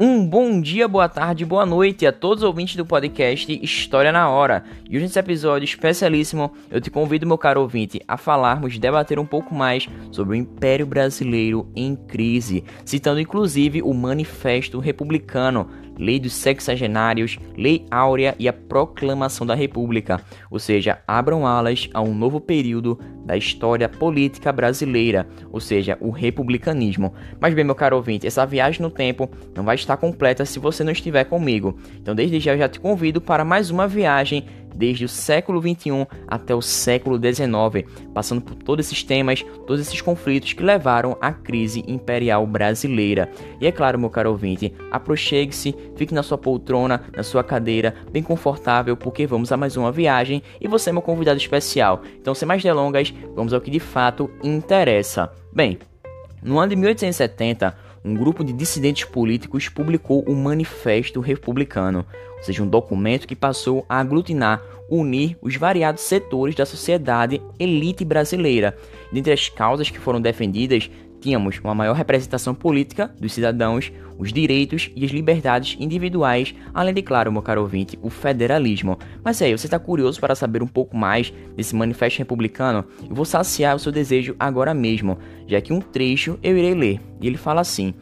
Um bom dia, boa tarde, boa noite a todos os ouvintes do podcast História na Hora. E hoje nesse episódio especialíssimo, eu te convido, meu caro ouvinte, a falarmos, debater um pouco mais sobre o Império Brasileiro em crise, citando inclusive o Manifesto Republicano, Lei dos Sexagenários, Lei Áurea e a Proclamação da República, ou seja, abram alas a um novo período da história política brasileira, ou seja, o republicanismo. Mas bem, meu caro ouvinte, essa viagem no tempo não vai estar completa se você não estiver comigo. Então, desde já eu já te convido para mais uma viagem desde o século 21 até o século 19, passando por todos esses temas, todos esses conflitos que levaram à crise imperial brasileira. E é claro, meu caro ouvinte, aproxegue-se, fique na sua poltrona, na sua cadeira, bem confortável, porque vamos a mais uma viagem e você é meu convidado especial. Então, sem mais delongas, vamos ao que de fato interessa. Bem, no ano de 1870, um grupo de dissidentes políticos publicou o Manifesto Republicano, ou seja, um documento que passou a aglutinar, unir os variados setores da sociedade elite brasileira. Dentre as causas que foram defendidas, tínhamos uma maior representação política dos cidadãos, os direitos e as liberdades individuais, além de, claro, meu caro ouvinte, o federalismo. Mas aí, você está curioso para saber um pouco mais desse manifesto republicano? Eu vou saciar o seu desejo agora mesmo, já que um trecho eu irei ler, e ele fala assim.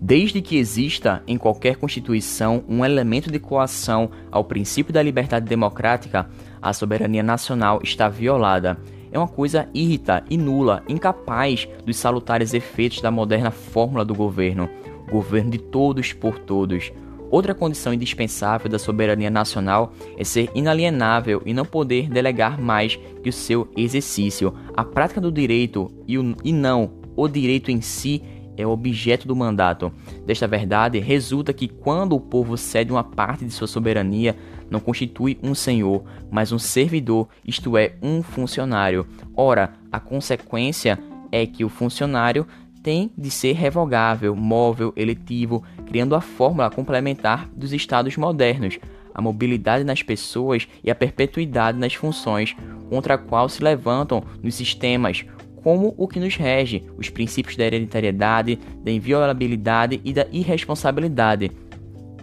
Desde que exista em qualquer Constituição um elemento de coação ao princípio da liberdade democrática, a soberania nacional está violada é uma coisa irrita e nula, incapaz dos salutares efeitos da moderna fórmula do governo, governo de todos por todos. Outra condição indispensável da soberania nacional é ser inalienável e não poder delegar mais que o seu exercício. A prática do direito e, o, e não o direito em si é o objeto do mandato. Desta verdade, resulta que quando o povo cede uma parte de sua soberania, não constitui um senhor, mas um servidor, isto é, um funcionário. Ora, a consequência é que o funcionário tem de ser revogável, móvel, eletivo, criando a fórmula complementar dos estados modernos, a mobilidade nas pessoas e a perpetuidade nas funções, contra a qual se levantam nos sistemas como o que nos rege, os princípios da hereditariedade, da inviolabilidade e da irresponsabilidade.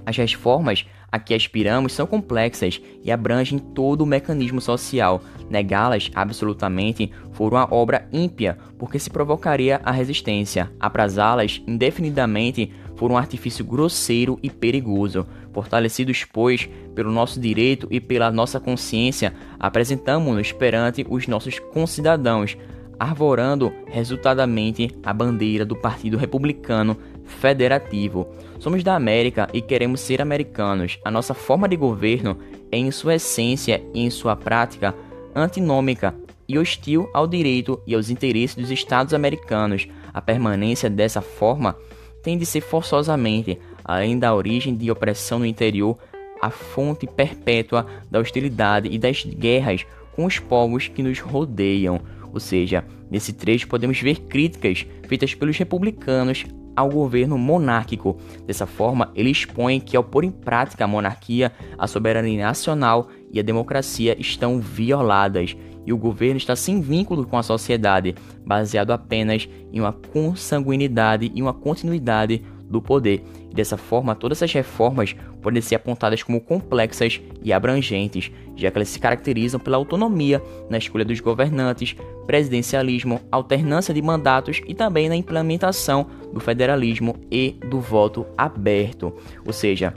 As reformas a que aspiramos são complexas e abrangem todo o mecanismo social. Negá-las absolutamente for uma obra ímpia, porque se provocaria a resistência. Aprazá-las indefinidamente for um artifício grosseiro e perigoso. Fortalecidos, pois, pelo nosso direito e pela nossa consciência, apresentamos-nos perante os nossos concidadãos arvorando resultadamente a bandeira do Partido Republicano Federativo. Somos da América e queremos ser americanos. A nossa forma de governo é, em sua essência e em sua prática, antinômica e hostil ao direito e aos interesses dos Estados americanos. A permanência dessa forma tem de ser forçosamente, além da origem de opressão no interior, a fonte perpétua da hostilidade e das guerras com os povos que nos rodeiam. Ou seja, nesse trecho podemos ver críticas feitas pelos republicanos ao governo monárquico. Dessa forma, ele expõe que ao pôr em prática a monarquia, a soberania nacional e a democracia estão violadas e o governo está sem vínculo com a sociedade, baseado apenas em uma consanguinidade e uma continuidade do poder. Dessa forma, todas essas reformas podem ser apontadas como complexas e abrangentes, já que elas se caracterizam pela autonomia na escolha dos governantes, presidencialismo, alternância de mandatos e também na implementação do federalismo e do voto aberto. Ou seja,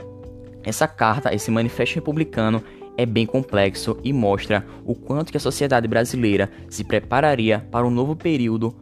essa carta, esse manifesto republicano é bem complexo e mostra o quanto que a sociedade brasileira se prepararia para um novo período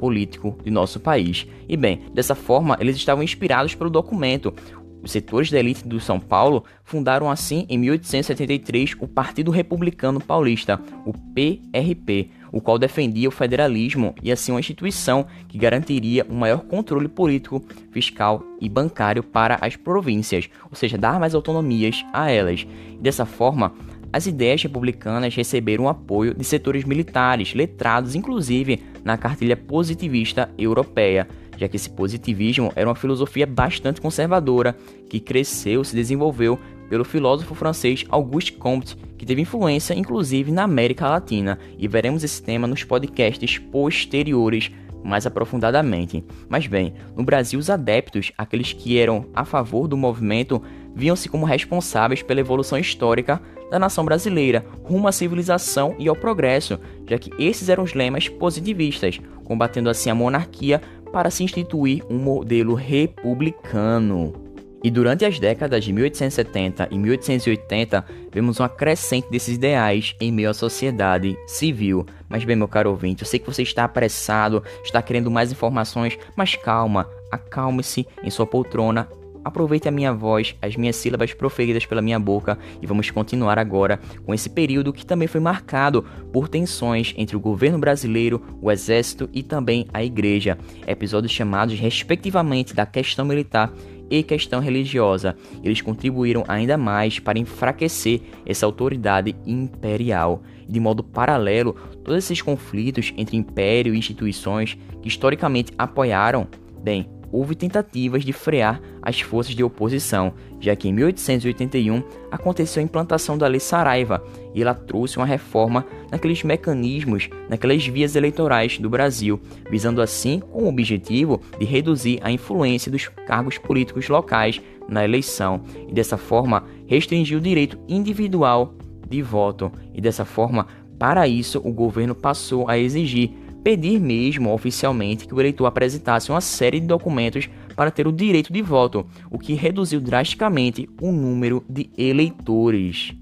político de nosso país. E bem, dessa forma, eles estavam inspirados pelo documento. Os setores da elite do São Paulo fundaram assim em 1873 o Partido Republicano Paulista, o PRP, o qual defendia o federalismo e assim uma instituição que garantiria um maior controle político, fiscal e bancário para as províncias, ou seja, dar mais autonomias a elas. Dessa forma, as ideias republicanas receberam apoio de setores militares, letrados inclusive na cartilha positivista europeia, já que esse positivismo era uma filosofia bastante conservadora que cresceu, se desenvolveu pelo filósofo francês Auguste Comte, que teve influência inclusive na América Latina, e veremos esse tema nos podcasts posteriores. mais aprofundadamente. Mas bem, no Brasil, os adeptos, aqueles que eram a favor do movimento, viam-se como responsáveis pela evolução histórica da nação brasileira rumo à civilização e ao progresso, já que esses eram os lemas positivistas, combatendo assim a monarquia para se instituir um modelo republicano. E durante as décadas de 1870 e 1880, vemos uma crescente desses ideais em meio à sociedade civil. Mas bem, meu caro ouvinte, eu sei que você está apressado, está querendo mais informações, mas calma, acalme-se em sua poltrona Aproveite a minha voz, as minhas sílabas proferidas pela minha boca e vamos continuar agora com esse período que também foi marcado por tensões entre o governo brasileiro, o exército e também a igreja. Episódios chamados respectivamente da questão militar e questão religiosa. Eles contribuíram ainda mais para enfraquecer essa autoridade imperial. De modo paralelo, todos esses conflitos entre império e instituições que historicamente apoiaram, bem, houve tentativas de frear as forças de oposição, já que em 1881 aconteceu a implantação da Lei Saraiva e ela trouxe uma reforma naqueles mecanismos, naquelas vias eleitorais do Brasil, visando assim com o objetivo de reduzir a influência dos cargos políticos locais na eleição e dessa forma restringir o direito individual de voto e dessa forma para isso o governo passou a exigir pedir mesmo oficialmente que o eleitor apresentasse uma série de documentos para ter o direito de voto, o que reduziu drasticamente o número de eleitores.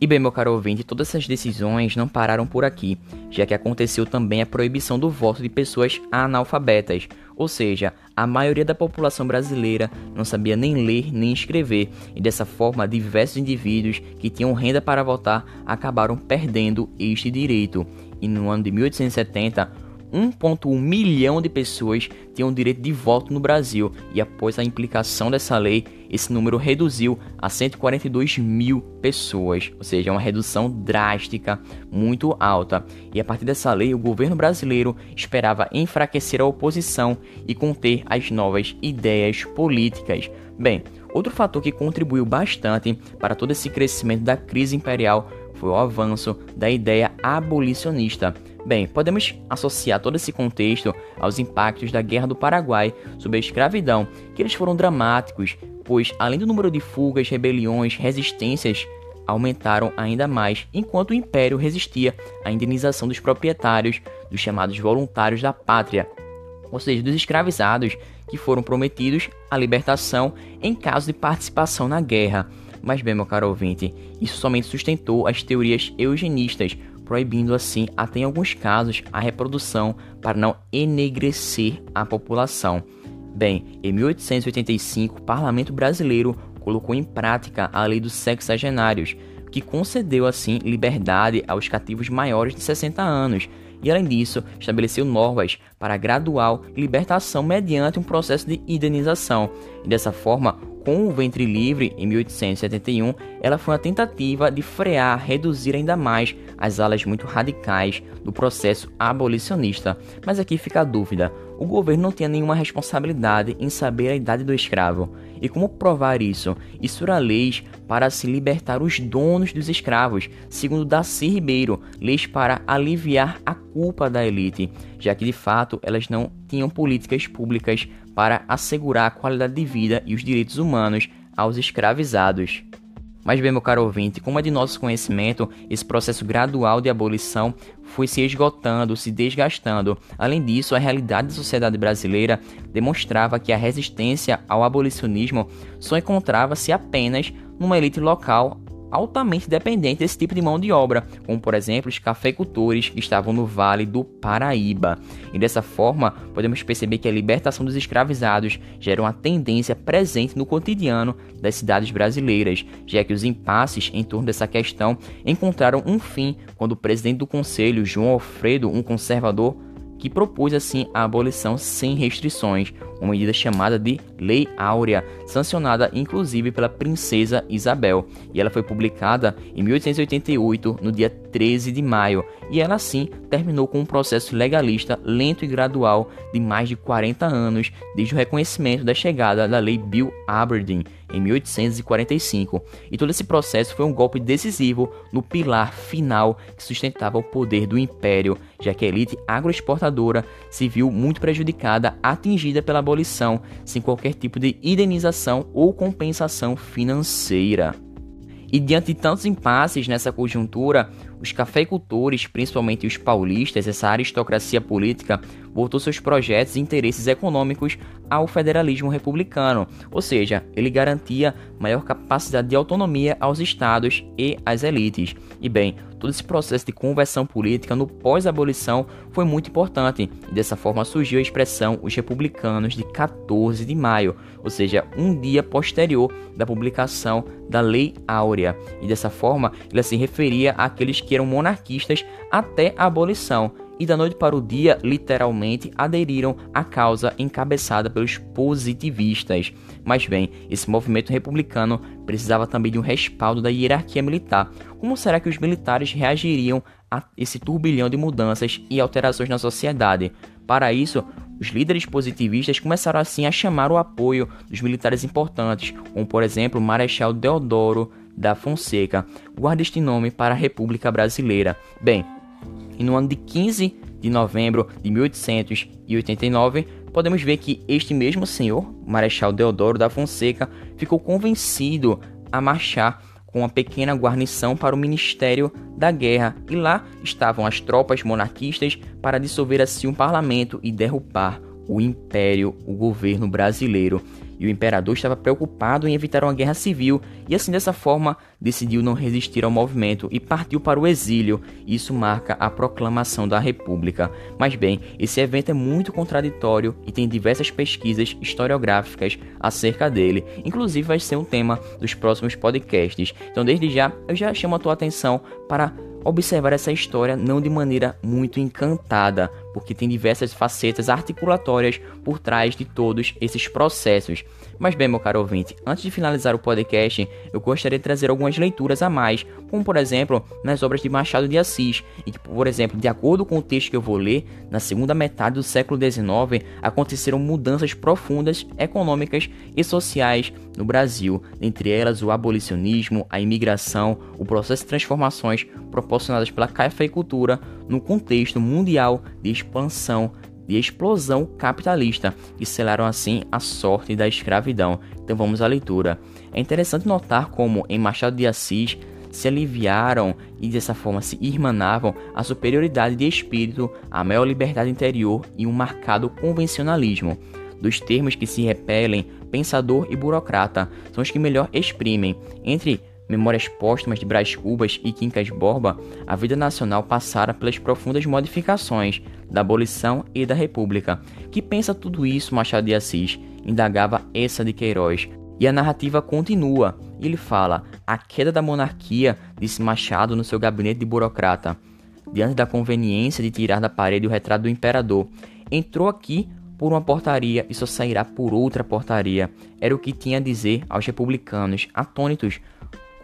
E bem, meu caro ouvinte, todas essas decisões não pararam por aqui, já que aconteceu também a proibição do voto de pessoas analfabetas, ou seja, a maioria da população brasileira não sabia nem ler nem escrever, e dessa forma diversos indivíduos que tinham renda para votar acabaram perdendo este direito. E no ano de 1870, 1,1 milhão de pessoas tinham direito de voto no Brasil, e após a implicação dessa lei, esse número reduziu a 142 mil pessoas, ou seja, uma redução drástica, muito alta. E a partir dessa lei, o governo brasileiro esperava enfraquecer a oposição e conter as novas ideias políticas. Bem, outro fator que contribuiu bastante para todo esse crescimento da crise imperial foi o avanço da ideia abolicionista. Bem, podemos associar todo esse contexto aos impactos da Guerra do Paraguai sobre a escravidão, que eles foram dramáticos, pois além do número de fugas, rebeliões, resistências aumentaram ainda mais, enquanto o império resistia à indenização dos proprietários, dos chamados voluntários da pátria, ou seja, dos escravizados que foram prometidos a libertação em caso de participação na guerra. Mas bem, meu caro ouvinte, isso somente sustentou as teorias eugenistas, proibindo assim, até em alguns casos, a reprodução para não enegrecer a população. Bem, em 1885, o parlamento brasileiro colocou em prática a lei dos sexagenários, que concedeu assim liberdade aos cativos maiores de 60 anos, e além disso, estabeleceu normas para gradual libertação mediante um processo de indenização. E dessa forma, com o ventre livre, em 1871, ela foi uma tentativa de frear, reduzir ainda mais as alas muito radicais do processo abolicionista. Mas aqui fica a dúvida: o governo não tinha nenhuma responsabilidade em saber a idade do escravo. E como provar isso? Isso era leis para se libertar os donos dos escravos, segundo Darcy Ribeiro, leis para aliviar a culpa da elite, já que de fato elas não tinham políticas públicas para assegurar a qualidade de vida e os direitos humanos aos escravizados. Mas bem, meu caro ouvinte, como é de nosso conhecimento, esse processo gradual de abolição foi se esgotando, se desgastando. Além disso, a realidade da sociedade brasileira demonstrava que a resistência ao abolicionismo só encontrava-se apenas numa elite local altamente dependente desse tipo de mão de obra, como por exemplo os cafeicultores que estavam no Vale do Paraíba. E dessa forma, podemos perceber que a libertação dos escravizados gera uma tendência presente no cotidiano das cidades brasileiras, já que os impasses em torno dessa questão encontraram um fim quando o presidente do conselho, João Alfredo, um conservador, que propôs assim a abolição sem restrições, uma medida chamada de Lei Áurea, sancionada inclusive pela princesa Isabel, e ela foi publicada em 1888, no dia 13 de maio, e ela assim terminou com um processo legalista lento e gradual de mais de 40 anos desde o reconhecimento da chegada da Lei Bill Aberdeen em 1845. E todo esse processo foi um golpe decisivo no pilar final que sustentava o poder do império, já que a elite agroexportadora se viu muito prejudicada, atingida pela abolição, sem qualquer tipo de indenização ou compensação financeira. E diante de tantos impasses nessa conjuntura, os cafeicultores, principalmente os paulistas, essa aristocracia política, voltou seus projetos e interesses econômicos ao federalismo republicano, ou seja, ele garantia maior capacidade de autonomia aos estados e às elites. E bem, todo esse processo de conversão política no pós-abolição foi muito importante, e dessa forma surgiu a expressão os republicanos de 14 de maio, ou seja, um dia posterior da publicação da Lei Áurea, e dessa forma ela se referia àqueles que eram monarquistas até a abolição. E da noite para o dia, literalmente, aderiram à causa encabeçada pelos positivistas. Mas bem, esse movimento republicano precisava também de um respaldo da hierarquia militar. Como será que os militares reagiriam a esse turbilhão de mudanças e alterações na sociedade? Para isso, os líderes positivistas começaram assim a chamar o apoio dos militares importantes, como por exemplo o Marechal Deodoro da Fonseca, guarda este nome para a República Brasileira. Bem, e no ano de 15 de novembro de 1889, podemos ver que este mesmo senhor, Marechal Deodoro da Fonseca, ficou convencido a marchar com uma pequena guarnição para o Ministério da Guerra, e lá estavam as tropas monarquistas para dissolver assim um parlamento e derrubar o império, o governo brasileiro e o imperador estava preocupado em evitar uma guerra civil e assim dessa forma decidiu não resistir ao movimento e partiu para o exílio. Isso marca a proclamação da República. Mas bem, esse evento é muito contraditório e tem diversas pesquisas historiográficas acerca dele. Inclusive vai ser um tema dos próximos podcasts. Então desde já eu já chamo a tua atenção para observar essa história não de maneira muito encantada, porque tem diversas facetas articulatórias por trás de todos esses processos. Mas bem, meu caro ouvinte, antes de finalizar o podcast, eu gostaria de trazer algumas leituras a mais, como por exemplo, nas obras de Machado de Assis, em que, por exemplo, de acordo com o texto que eu vou ler, na segunda metade do século XIX aconteceram mudanças profundas econômicas e sociais no Brasil, entre elas o abolicionismo, a imigração, o processo de transformações proporcionadas pela cafeicultura no contexto mundial de expansão de explosão capitalista e selaram assim a sorte da escravidão. Então vamos à leitura. É interessante notar como em Machado de Assis se aliviaram e dessa forma se irmanavam a superioridade de espírito, a maior liberdade interior e um marcado convencionalismo. Dos termos que se repelem, pensador e burocrata são os que melhor exprimem, entre Memórias Póstumas de Brás Cubas e Quincas Borba, a vida nacional passara pelas profundas modificações da abolição e da república. Que pensa tudo isso Machado de Assis? Indagava essa de Queiroz. E a narrativa continua. Ele fala: a queda da monarquia, disse Machado no seu gabinete de burocrata, diante da conveniência de tirar da parede o retrato do imperador. Entrou aqui por uma portaria e só sairá por outra portaria. Era o que tinha a dizer aos republicanos, atônitos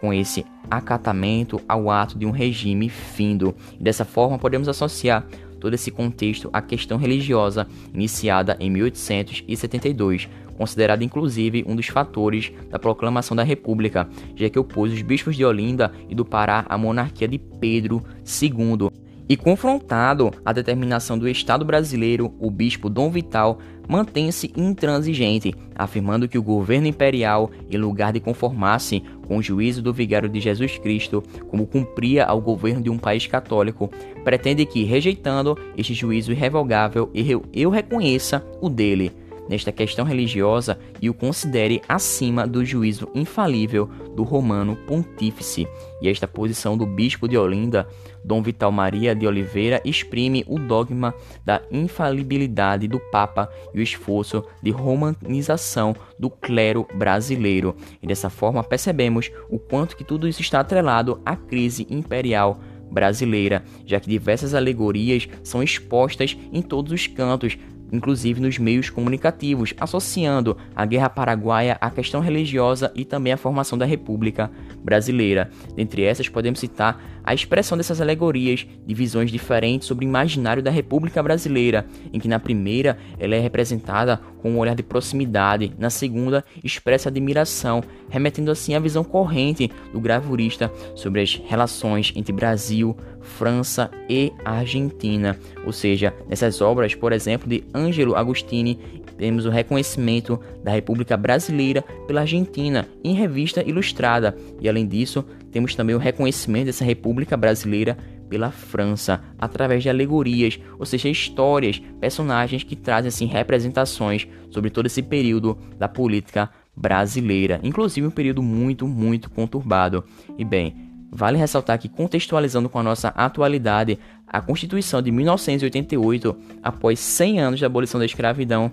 com esse acatamento ao ato de um regime findo. Dessa forma, podemos associar todo esse contexto à questão religiosa iniciada em 1872, considerada inclusive um dos fatores da proclamação da República, já que opôs os bispos de Olinda e do Pará à monarquia de Pedro II. E confrontado à determinação do Estado brasileiro, o bispo Dom Vital mantém-se intransigente, afirmando que o governo imperial, em lugar de conformar-se com o juízo do vigário de Jesus Cristo, como cumpria ao governo de um país católico, pretende que, rejeitando este juízo irrevogável, eu reconheça o dele nesta questão religiosa e o considere acima do juízo infalível do romano pontífice. E esta posição do bispo de Olinda, Dom Vital Maria de Oliveira, exprime o dogma da infalibilidade do Papa e o esforço de romanização do clero brasileiro. E dessa forma percebemos o quanto que tudo isso está atrelado à crise imperial brasileira, já que diversas alegorias são expostas em todos os cantos inclusive nos meios comunicativos, associando a Guerra Paraguaia à questão religiosa e também à formação da República Brasileira. Dentre essas, podemos citar a expressão dessas alegorias de visões diferentes sobre o imaginário da República Brasileira, em que na primeira ela é representada com um olhar de proximidade, na segunda expressa admiração, remetendo assim à visão corrente do gravurista sobre as relações entre Brasil, França e Argentina. Ou seja, nessas obras, por exemplo, de Ângelo Agostini, temos o reconhecimento da República Brasileira pela Argentina em revista ilustrada, e além disso, temos também o reconhecimento dessa República Brasileira pela França, através de alegorias, ou seja, histórias, personagens que trazem assim representações sobre todo esse período da política brasileira, inclusive um período muito, muito conturbado. E bem, Vale ressaltar que, contextualizando com a nossa atualidade, a Constituição de 1988, após 100 anos da abolição da escravidão,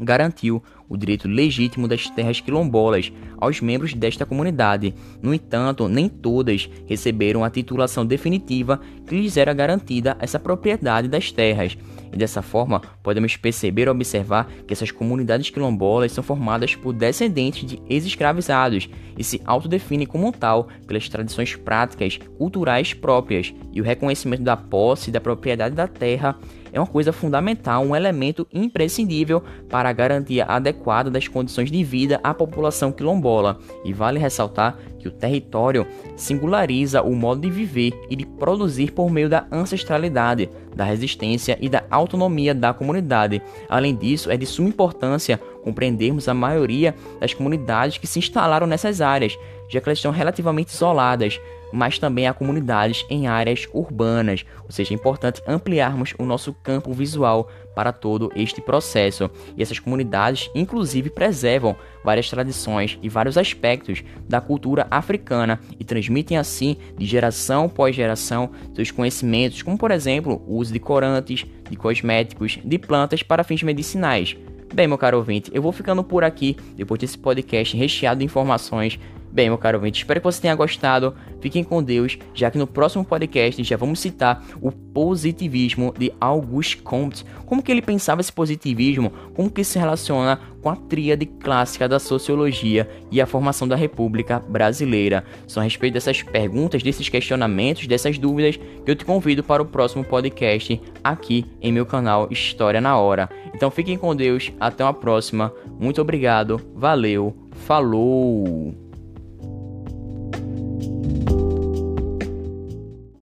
garantiu o direito legítimo das terras quilombolas aos membros desta comunidade. No entanto, nem todas receberam a titulação definitiva que lhes era garantida essa propriedade das terras. E dessa forma, podemos perceber e observar que essas comunidades quilombolas são formadas por descendentes de ex-escravizados e se autodefinem como tal pelas tradições práticas culturais próprias e o reconhecimento da posse e da propriedade da terra é uma coisa fundamental, um elemento imprescindível para a garantia adequada das condições de vida à população quilombola. E vale ressaltar que o território singulariza o modo de viver e de produzir por meio da ancestralidade, da resistência e da autonomia da comunidade. Além disso, é de suma importância compreendermos a maioria das comunidades que se instalaram nessas áreas, já que elas estão relativamente isoladas, mas também há comunidades em áreas urbanas, ou seja, é importante ampliarmos o nosso campo visual para todo este processo. E essas comunidades, inclusive, preservam várias tradições e vários aspectos da cultura africana e transmitem assim, de geração após geração, seus conhecimentos, como por exemplo o uso de corantes, de cosméticos, de plantas para fins medicinais. Bem, meu caro ouvinte, eu vou ficando por aqui depois desse podcast recheado de informações Bem, meu caro ouvinte, espero que você tenha gostado. Fiquem com Deus, já que no próximo podcast já vamos citar o positivismo de Auguste Comte. Como que ele pensava esse positivismo, como que se relaciona com a tríade clássica da sociologia e a formação da República Brasileira. São a respeito dessas perguntas, desses questionamentos, dessas dúvidas que eu te convido para o próximo podcast aqui em meu canal História na Hora. Então fiquem com Deus, até uma próxima. Muito obrigado, valeu, falou!